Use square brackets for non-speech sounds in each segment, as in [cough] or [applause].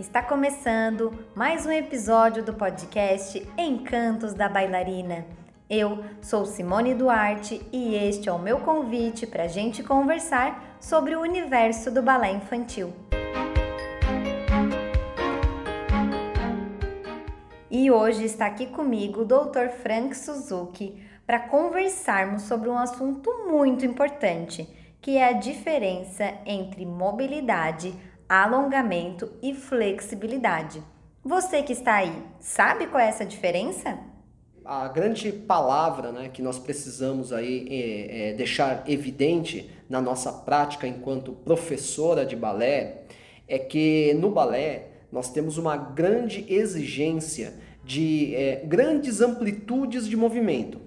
Está começando mais um episódio do podcast Encantos da Bailarina. Eu sou Simone Duarte e este é o meu convite para a gente conversar sobre o universo do balé infantil. E hoje está aqui comigo o Dr. Frank Suzuki para conversarmos sobre um assunto muito importante, que é a diferença entre mobilidade, alongamento e flexibilidade. Você que está aí, sabe qual é essa diferença? A grande palavra né, que nós precisamos aí é, é deixar evidente na nossa prática enquanto professora de balé é que no balé nós temos uma grande exigência de é, grandes amplitudes de movimento.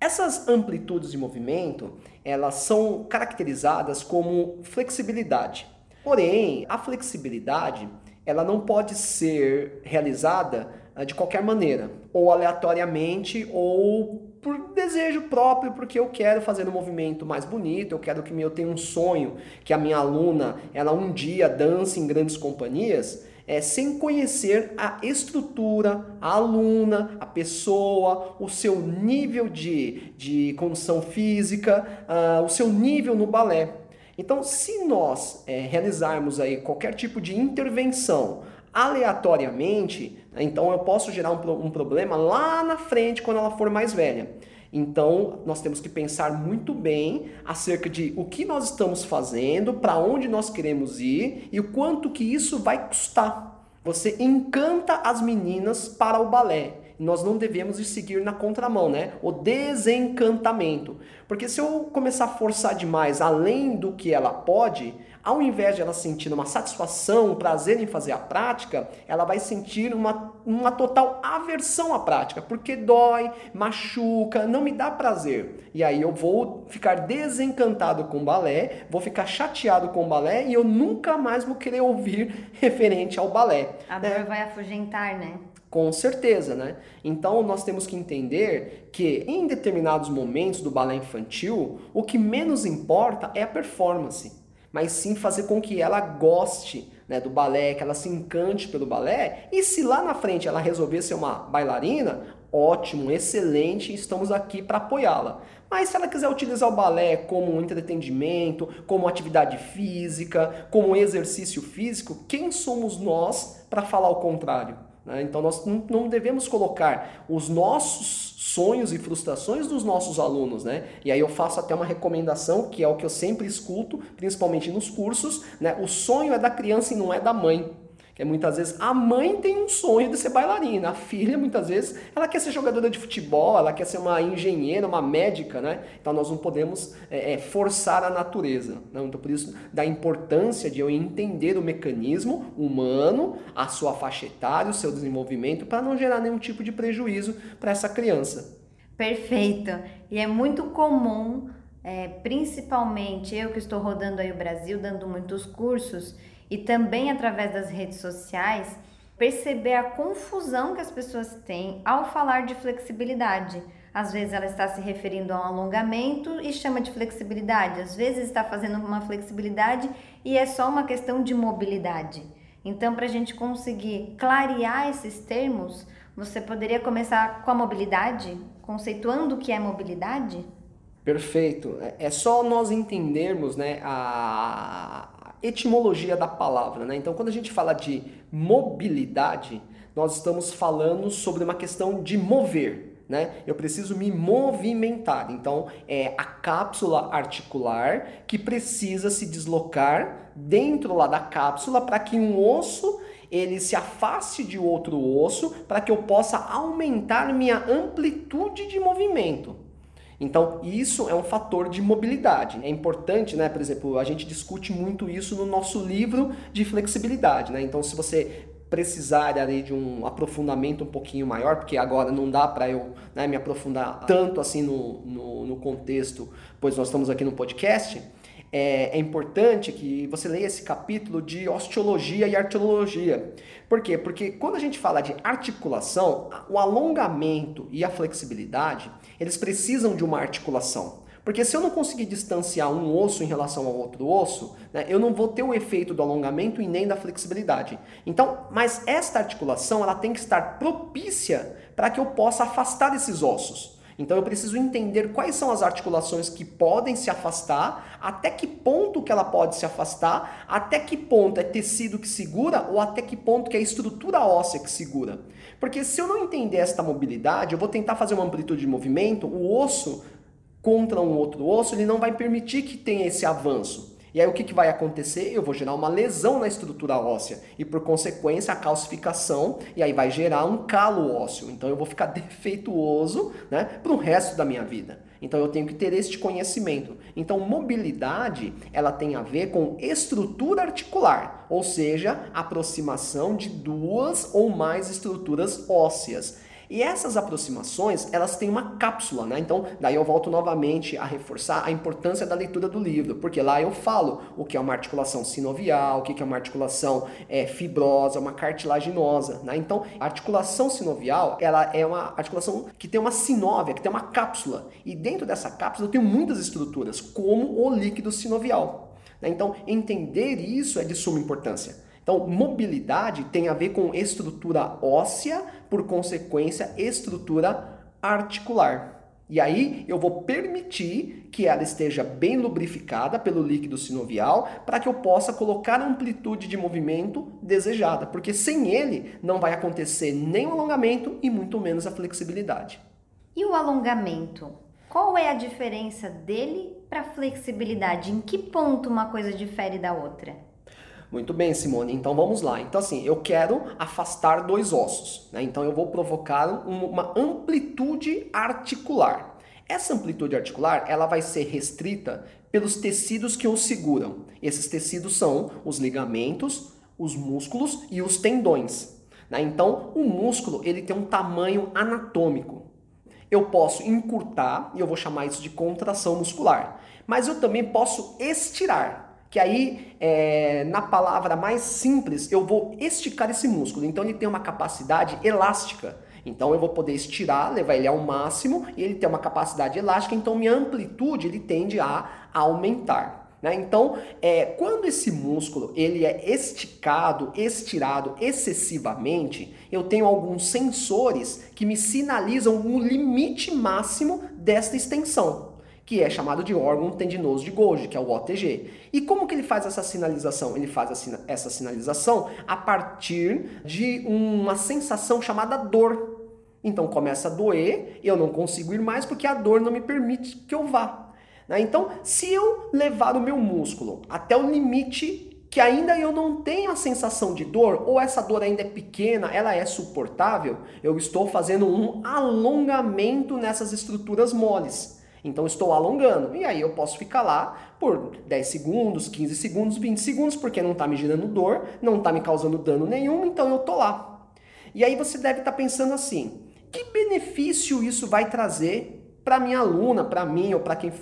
Essas amplitudes de movimento elas são caracterizadas como flexibilidade. Porém, a flexibilidade ela não pode ser realizada ah, de qualquer maneira, ou aleatoriamente, ou por desejo próprio, porque eu quero fazer um movimento mais bonito, eu quero que eu tenha um sonho, que a minha aluna ela um dia dance em grandes companhias, é, sem conhecer a estrutura, a aluna, a pessoa, o seu nível de, de condição física, uh, o seu nível no balé. Então, se nós é, realizarmos aí qualquer tipo de intervenção aleatoriamente, né, então eu posso gerar um, um problema lá na frente quando ela for mais velha. Então, nós temos que pensar muito bem acerca de o que nós estamos fazendo, para onde nós queremos ir e o quanto que isso vai custar. Você encanta as meninas para o balé nós não devemos seguir na contramão, né? O desencantamento. Porque se eu começar a forçar demais além do que ela pode, ao invés de ela sentir uma satisfação, um prazer em fazer a prática, ela vai sentir uma, uma total aversão à prática, porque dói, machuca, não me dá prazer. E aí eu vou ficar desencantado com o balé, vou ficar chateado com o balé e eu nunca mais vou querer ouvir [laughs] referente ao balé. A dor né? vai afugentar, né? Com certeza, né? Então nós temos que entender que em determinados momentos do balé infantil, o que menos importa é a performance, mas sim fazer com que ela goste né, do balé, que ela se encante pelo balé. E se lá na frente ela resolver ser uma bailarina, ótimo, excelente, estamos aqui para apoiá-la. Mas se ela quiser utilizar o balé como um entretenimento, como atividade física, como exercício físico, quem somos nós para falar o contrário? Né? Então nós não devemos colocar os nossos sonhos e frustrações dos nossos alunos, né? E aí eu faço até uma recomendação, que é o que eu sempre escuto, principalmente nos cursos, né? O sonho é da criança e não é da mãe. Que muitas vezes a mãe tem um sonho de ser bailarina, a filha muitas vezes ela quer ser jogadora de futebol, ela quer ser uma engenheira, uma médica, né? Então nós não podemos é, é, forçar a natureza. Né? Então por isso da importância de eu entender o mecanismo humano, a sua faixa etária, o seu desenvolvimento, para não gerar nenhum tipo de prejuízo para essa criança. Perfeito. E é muito comum, é, principalmente eu que estou rodando aí o Brasil, dando muitos cursos e também através das redes sociais, perceber a confusão que as pessoas têm ao falar de flexibilidade. Às vezes ela está se referindo a um alongamento e chama de flexibilidade, às vezes está fazendo uma flexibilidade e é só uma questão de mobilidade. Então, para a gente conseguir clarear esses termos, você poderia começar com a mobilidade, conceituando o que é mobilidade? Perfeito. É, é só nós entendermos né, a, etimologia da palavra. Né? Então, quando a gente fala de mobilidade, nós estamos falando sobre uma questão de mover. Né? Eu preciso me movimentar. Então, é a cápsula articular que precisa se deslocar dentro lá da cápsula para que um osso ele se afaste de outro osso para que eu possa aumentar minha amplitude de movimento. Então, isso é um fator de mobilidade. É importante, né? Por exemplo, a gente discute muito isso no nosso livro de flexibilidade, né? Então, se você precisar ali de um aprofundamento um pouquinho maior, porque agora não dá para eu né, me aprofundar tanto assim no, no, no contexto, pois nós estamos aqui no podcast, é, é, importante que você leia esse capítulo de osteologia e artrologia. Por quê? Porque quando a gente fala de articulação, o alongamento e a flexibilidade, eles precisam de uma articulação. Porque se eu não conseguir distanciar um osso em relação ao outro osso, né, eu não vou ter o efeito do alongamento e nem da flexibilidade. Então, mas esta articulação ela tem que estar propícia para que eu possa afastar esses ossos. Então eu preciso entender quais são as articulações que podem se afastar, até que ponto que ela pode se afastar, até que ponto é tecido que segura ou até que ponto que é estrutura óssea que segura. Porque se eu não entender esta mobilidade, eu vou tentar fazer uma amplitude de movimento, o osso contra um outro osso, ele não vai permitir que tenha esse avanço. E aí o que, que vai acontecer? Eu vou gerar uma lesão na estrutura óssea e por consequência a calcificação e aí vai gerar um calo ósseo. Então eu vou ficar [laughs] defeituoso, né, para o resto da minha vida. Então eu tenho que ter este conhecimento. Então mobilidade, ela tem a ver com estrutura articular, ou seja, aproximação de duas ou mais estruturas ósseas. E essas aproximações, elas têm uma cápsula, né? Então, daí eu volto novamente a reforçar a importância da leitura do livro, porque lá eu falo o que é uma articulação sinovial, o que é uma articulação é, fibrosa, uma cartilaginosa, né? Então, a articulação sinovial, ela é uma articulação que tem uma sinóvia, que tem uma cápsula. E dentro dessa cápsula tenho muitas estruturas, como o líquido sinovial. Né? Então, entender isso é de suma importância. Então, mobilidade tem a ver com estrutura óssea, por consequência, estrutura articular. E aí eu vou permitir que ela esteja bem lubrificada pelo líquido sinovial para que eu possa colocar a amplitude de movimento desejada, porque sem ele não vai acontecer nem o alongamento e muito menos a flexibilidade. E o alongamento? Qual é a diferença dele para a flexibilidade? Em que ponto uma coisa difere da outra? Muito bem, Simone. Então vamos lá. Então assim, eu quero afastar dois ossos, né? Então eu vou provocar uma amplitude articular. Essa amplitude articular, ela vai ser restrita pelos tecidos que o seguram. Esses tecidos são os ligamentos, os músculos e os tendões. Né? Então, o músculo ele tem um tamanho anatômico. Eu posso encurtar e eu vou chamar isso de contração muscular. Mas eu também posso estirar que aí, é, na palavra mais simples, eu vou esticar esse músculo. Então ele tem uma capacidade elástica. Então eu vou poder estirar, levar ele ao máximo e ele tem uma capacidade elástica, então minha amplitude ele tende a aumentar. Né? Então, é, quando esse músculo ele é esticado, estirado excessivamente, eu tenho alguns sensores que me sinalizam o limite máximo desta extensão que é chamado de órgão tendinoso de Golgi, que é o OTG. E como que ele faz essa sinalização? Ele faz essa sinalização a partir de uma sensação chamada dor. Então começa a doer, eu não consigo ir mais porque a dor não me permite que eu vá. Né? Então, se eu levar o meu músculo até o limite que ainda eu não tenho a sensação de dor, ou essa dor ainda é pequena, ela é suportável, eu estou fazendo um alongamento nessas estruturas moles. Então estou alongando. E aí eu posso ficar lá por 10 segundos, 15 segundos, 20 segundos, porque não está me gerando dor, não está me causando dano nenhum, então eu tô lá. E aí você deve estar tá pensando assim: que benefício isso vai trazer para minha aluna, para mim ou para quem,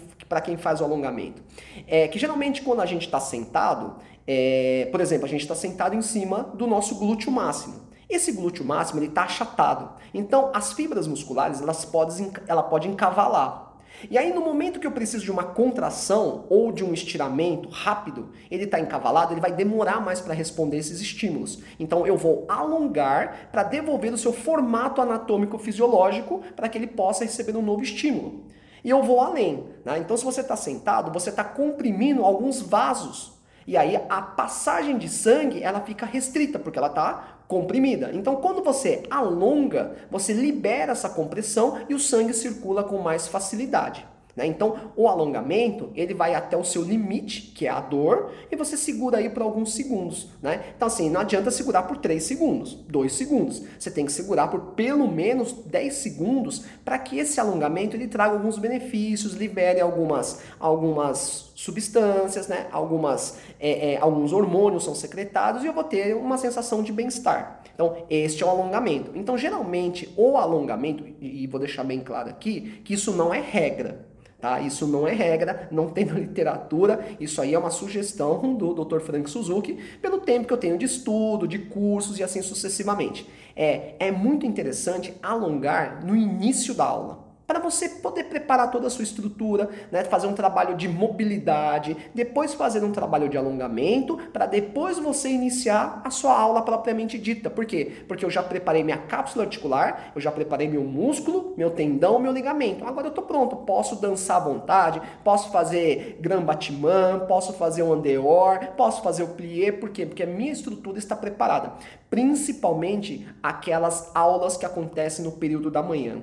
quem faz o alongamento? É que geralmente quando a gente está sentado, é, por exemplo, a gente está sentado em cima do nosso glúteo máximo. Esse glúteo máximo ele está achatado. Então as fibras musculares elas podem, ela pode encavalar. E aí, no momento que eu preciso de uma contração ou de um estiramento rápido, ele está encavalado, ele vai demorar mais para responder esses estímulos. Então, eu vou alongar para devolver o seu formato anatômico fisiológico para que ele possa receber um novo estímulo. E eu vou além. Né? Então, se você está sentado, você está comprimindo alguns vasos. E aí a passagem de sangue ela fica restrita porque ela está comprimida. Então, quando você alonga, você libera essa compressão e o sangue circula com mais facilidade. Né? Então, o alongamento ele vai até o seu limite, que é a dor, e você segura aí por alguns segundos. Né? Então, assim, não adianta segurar por 3 segundos, 2 segundos. Você tem que segurar por pelo menos 10 segundos para que esse alongamento ele traga alguns benefícios, libere algumas, algumas substâncias, né? algumas, é, é, alguns hormônios são secretados e eu vou ter uma sensação de bem-estar. Então, este é o alongamento. Então, geralmente, o alongamento, e vou deixar bem claro aqui, que isso não é regra. Tá? Isso não é regra, não tem na literatura, isso aí é uma sugestão do Dr. Frank Suzuki, pelo tempo que eu tenho de estudo, de cursos e assim sucessivamente. É, é muito interessante alongar no início da aula. Para você poder preparar toda a sua estrutura, né, fazer um trabalho de mobilidade, depois fazer um trabalho de alongamento, para depois você iniciar a sua aula propriamente dita. Por quê? Porque eu já preparei minha cápsula articular, eu já preparei meu músculo, meu tendão, meu ligamento. Agora eu tô pronto, posso dançar à vontade, posso fazer grand batiment, posso fazer um andeor, posso fazer o plié, por quê? Porque a minha estrutura está preparada. Principalmente aquelas aulas que acontecem no período da manhã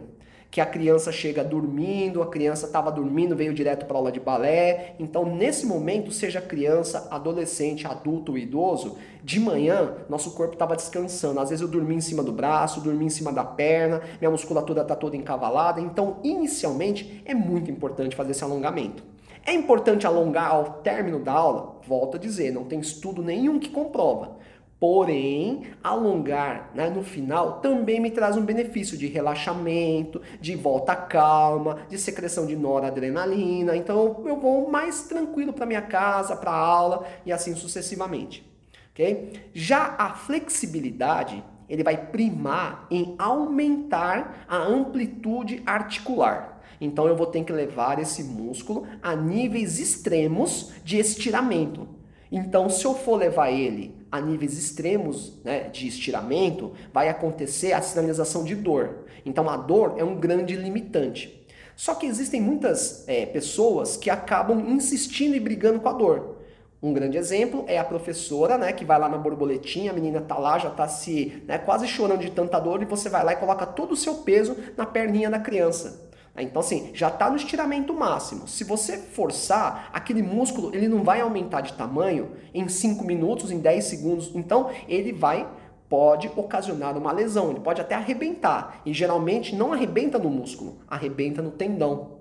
que a criança chega dormindo, a criança estava dormindo, veio direto para aula de balé. Então, nesse momento, seja criança, adolescente, adulto ou idoso, de manhã nosso corpo estava descansando. Às vezes eu dormi em cima do braço, dormi em cima da perna, minha musculatura está toda encavalada. Então, inicialmente, é muito importante fazer esse alongamento. É importante alongar ao término da aula? Volto a dizer, não tem estudo nenhum que comprova. Porém, alongar né, no final também me traz um benefício de relaxamento, de volta calma, de secreção de noradrenalina. Então eu vou mais tranquilo para minha casa, para aula e assim sucessivamente. Okay? Já a flexibilidade ele vai primar em aumentar a amplitude articular. Então eu vou ter que levar esse músculo a níveis extremos de estiramento. Então, se eu for levar ele a níveis extremos né, de estiramento, vai acontecer a sinalização de dor. Então, a dor é um grande limitante. Só que existem muitas é, pessoas que acabam insistindo e brigando com a dor. Um grande exemplo é a professora, né, que vai lá na borboletinha, a menina tá lá, já tá se, né, quase chorando de tanta dor e você vai lá e coloca todo o seu peso na perninha da criança. Então, assim, já está no estiramento máximo. Se você forçar, aquele músculo ele não vai aumentar de tamanho em 5 minutos, em 10 segundos. Então, ele vai pode ocasionar uma lesão, ele pode até arrebentar. E geralmente não arrebenta no músculo, arrebenta no tendão.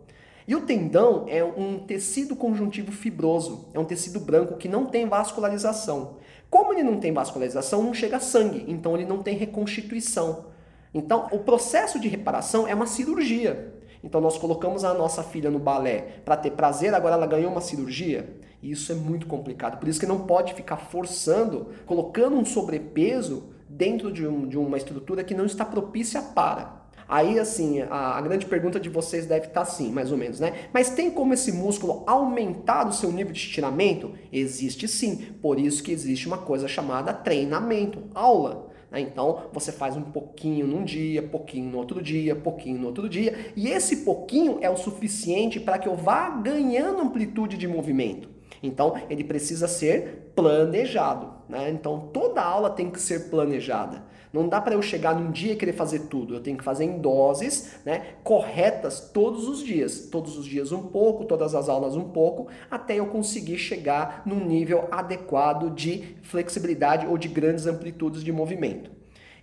E o tendão é um tecido conjuntivo fibroso, é um tecido branco que não tem vascularização. Como ele não tem vascularização, não chega sangue, então ele não tem reconstituição. Então, o processo de reparação é uma cirurgia. Então nós colocamos a nossa filha no balé para ter prazer, agora ela ganhou uma cirurgia. E isso é muito complicado. Por isso que não pode ficar forçando, colocando um sobrepeso dentro de, um, de uma estrutura que não está propícia para. Aí, assim, a, a, grande pergunta de vocês deve estar assim, mais ou menos, né? Mas tem como esse músculo aumentar o seu nível de estiramento? Existe sim. Por isso que existe uma coisa chamada treinamento, aula. Né? Então você faz um pouquinho num dia, pouquinho no outro dia, pouquinho no outro dia, e esse pouquinho é o suficiente para que eu vá ganhando amplitude de movimento. Então ele precisa ser planejado. Né? Então toda aula tem que ser planejada. Não dá para eu chegar num dia e querer fazer tudo. Eu tenho que fazer em doses né, corretas todos os dias. Todos os dias um pouco, todas as aulas um pouco, até eu conseguir chegar num nível adequado de flexibilidade ou de grandes amplitudes de movimento.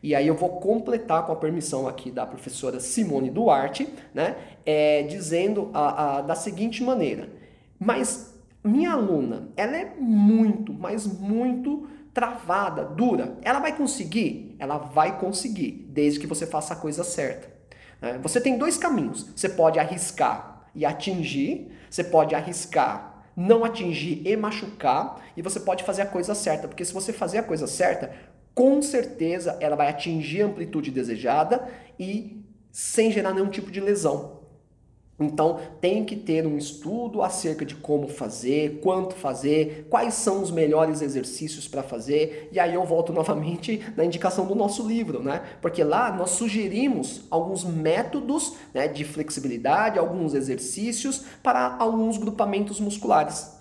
E aí eu vou completar com a permissão aqui da professora Simone Duarte, né, é, dizendo a, a, da seguinte maneira. Mas minha aluna, ela é muito, mas muito travada, dura. Ela vai conseguir? Ela vai conseguir, desde que você faça a coisa certa. Né? Você tem dois caminhos. Você pode arriscar e atingir, você pode arriscar não atingir e machucar, e você pode fazer a coisa certa, porque se você fazer a coisa certa, com certeza ela vai atingir a amplitude desejada e sem gerar nenhum tipo de lesão. Então, tem que ter um estudo acerca de como fazer, quanto fazer, quais são os melhores exercícios para fazer. E aí eu volto [laughs] novamente na indicação do nosso livro, né? Porque lá nós sugerimos alguns métodos né, de flexibilidade, alguns exercícios para alguns grupamentos musculares.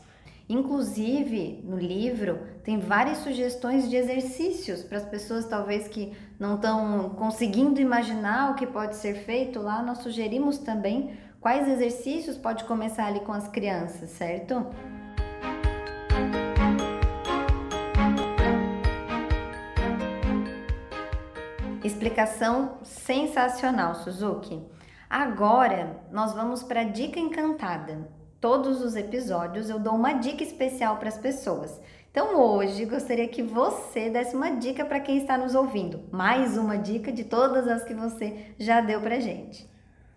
Inclusive, no livro tem várias sugestões de exercícios para as pessoas talvez que não estão conseguindo imaginar o que pode ser feito. Lá nós sugerimos também Quais exercícios pode começar ali com as crianças, certo? Explicação sensacional, Suzuki. Agora nós vamos para a dica encantada. Todos os episódios eu dou uma dica especial para as pessoas. Então hoje gostaria que você desse uma dica para quem está nos ouvindo. Mais uma dica de todas as que você já deu para gente.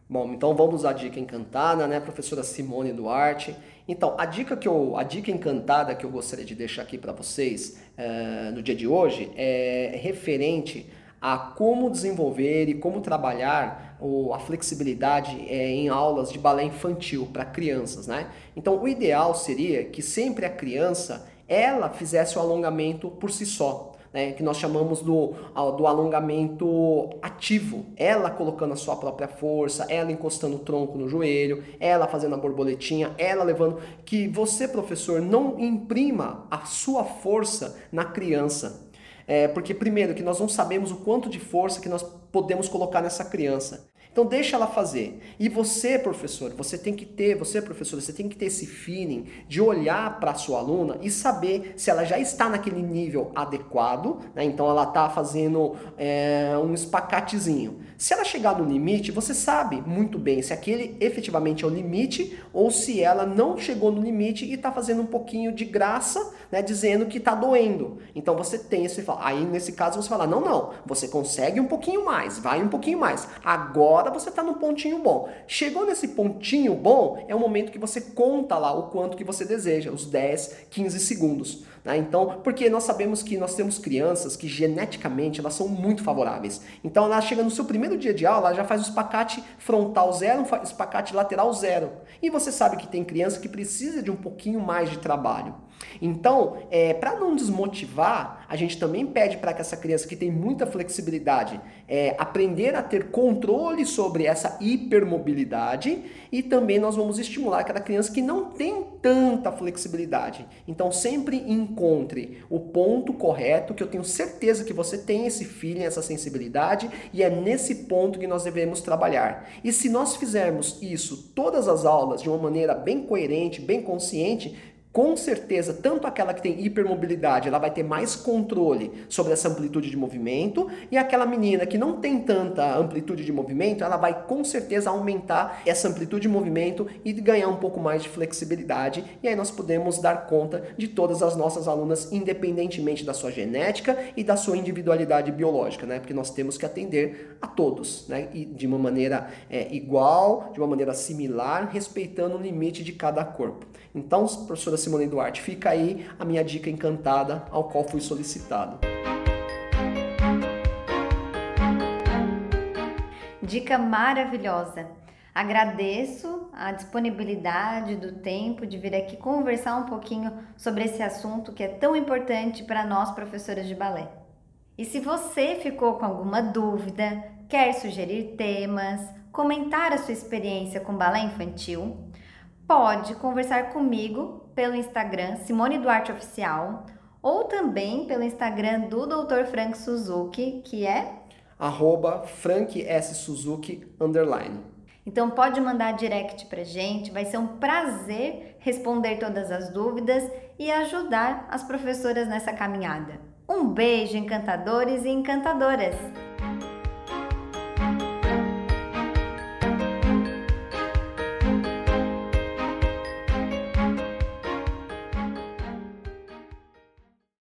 Bom, então vamos à dica encantada, né, professora Simone Duarte. Então, a dica que eu, a dica encantada que eu gostaria de deixar aqui para vocês uh, no dia de hoje é referente a como desenvolver e como trabalhar a flexibilidade é, em aulas de balé infantil para crianças, né? Então, o ideal seria que sempre a criança ela fizesse o alongamento por si só né, que nós chamamos do, do alongamento ativo. Ela colocando a sua própria força, ela encostando o tronco no joelho, ela fazendo a borboletinha, ela levando. Que você, professor, não imprima a sua força na criança. É, porque, primeiro, que nós não sabemos o quanto de força que nós podemos colocar nessa criança. Então deixa ela fazer. E você, professor, você tem que ter, você, professor, você tem que ter esse feeling de olhar para a sua aluna e saber se ela já está naquele nível adequado, né? Então ela está fazendo é, um espacatezinho. Se ela chegar no limite, você sabe muito bem se aquele efetivamente é o limite ou se ela não chegou no limite e está fazendo um pouquinho de graça, né? Dizendo que está doendo. Então você tem esse, aí nesse caso você fala, não, não, você consegue um pouquinho mais, vai um pouquinho mais. Agora você está no pontinho bom. Chegou nesse pontinho bom, é o momento que você conta lá o quanto que você deseja, os 10, 15 segundos. Né? Então, porque nós sabemos que nós temos crianças que geneticamente elas são muito favoráveis. Então ela chega no seu primeiro dia de aula, ela já faz o espacate frontal zero, um espacate lateral zero. E você sabe que tem criança que precisa de um pouquinho mais de trabalho. Então, é, para não desmotivar, a gente também pede para que essa criança que tem muita flexibilidade é, aprender a ter controle sobre essa hipermobilidade e também nós vamos estimular aquela criança que não tem tanta flexibilidade. Então, sempre encontre o ponto correto, que eu tenho certeza que você tem esse feeling, essa sensibilidade e é nesse ponto que nós devemos trabalhar. E se nós fizermos isso todas as aulas de uma maneira bem coerente, bem consciente, com certeza, tanto aquela que tem hipermobilidade, ela vai ter mais controle sobre essa amplitude de movimento, e aquela menina que não tem tanta amplitude de movimento, ela vai com certeza aumentar essa amplitude de movimento e ganhar um pouco mais de flexibilidade, e aí nós podemos dar conta de todas as nossas alunas, independentemente da sua genética e da sua individualidade biológica, né? Porque nós temos que atender a todos, né? E de uma maneira é, igual, de uma maneira similar, respeitando o limite de cada corpo. Então, professora Simone Duarte, fica aí a minha dica encantada ao qual fui solicitado. Dica maravilhosa. Agradeço a disponibilidade do tempo de vir aqui conversar um pouquinho sobre esse assunto que é tão importante para nós professoras de balé. E se você ficou com alguma dúvida, quer sugerir temas, comentar a sua experiência com balé infantil, pode conversar comigo pelo Instagram Simone Duarte Oficial ou também pelo Instagram do Dr. Frank Suzuki, que é arroba Frank S. Suzuki underline. Então pode mandar direct pra gente, vai ser um prazer responder todas as dúvidas e ajudar as professoras nessa caminhada. Um beijo, encantadores e encantadoras!